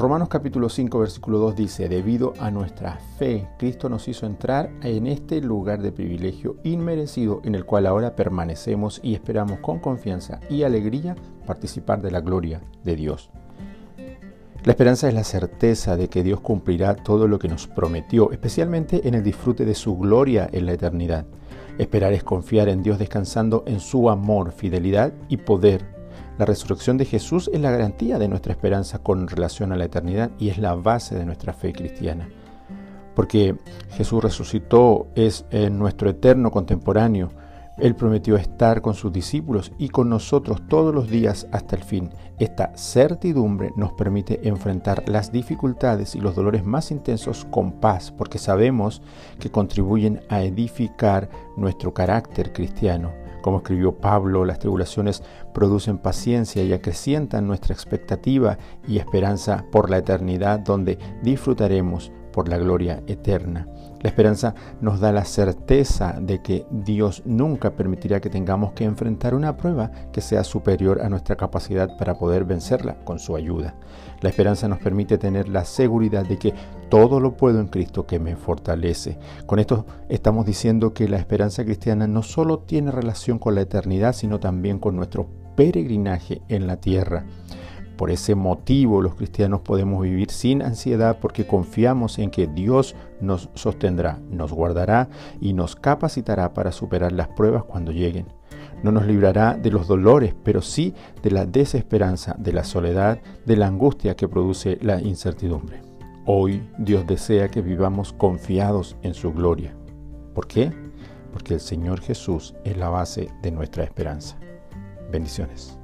Romanos capítulo 5 versículo 2 dice, debido a nuestra fe, Cristo nos hizo entrar en este lugar de privilegio inmerecido en el cual ahora permanecemos y esperamos con confianza y alegría participar de la gloria de Dios. La esperanza es la certeza de que Dios cumplirá todo lo que nos prometió, especialmente en el disfrute de su gloria en la eternidad. Esperar es confiar en Dios descansando en su amor, fidelidad y poder la resurrección de Jesús es la garantía de nuestra esperanza con relación a la eternidad y es la base de nuestra fe cristiana. Porque Jesús resucitó, es nuestro eterno contemporáneo. Él prometió estar con sus discípulos y con nosotros todos los días hasta el fin. Esta certidumbre nos permite enfrentar las dificultades y los dolores más intensos con paz, porque sabemos que contribuyen a edificar nuestro carácter cristiano. Como escribió Pablo, las tribulaciones producen paciencia y acrecientan nuestra expectativa y esperanza por la eternidad donde disfrutaremos por la gloria eterna. La esperanza nos da la certeza de que Dios nunca permitirá que tengamos que enfrentar una prueba que sea superior a nuestra capacidad para poder vencerla con su ayuda. La esperanza nos permite tener la seguridad de que todo lo puedo en Cristo que me fortalece. Con esto estamos diciendo que la esperanza cristiana no solo tiene relación con la eternidad, sino también con nuestro peregrinaje en la tierra. Por ese motivo los cristianos podemos vivir sin ansiedad porque confiamos en que Dios nos sostendrá, nos guardará y nos capacitará para superar las pruebas cuando lleguen. No nos librará de los dolores, pero sí de la desesperanza, de la soledad, de la angustia que produce la incertidumbre. Hoy Dios desea que vivamos confiados en su gloria. ¿Por qué? Porque el Señor Jesús es la base de nuestra esperanza. Bendiciones.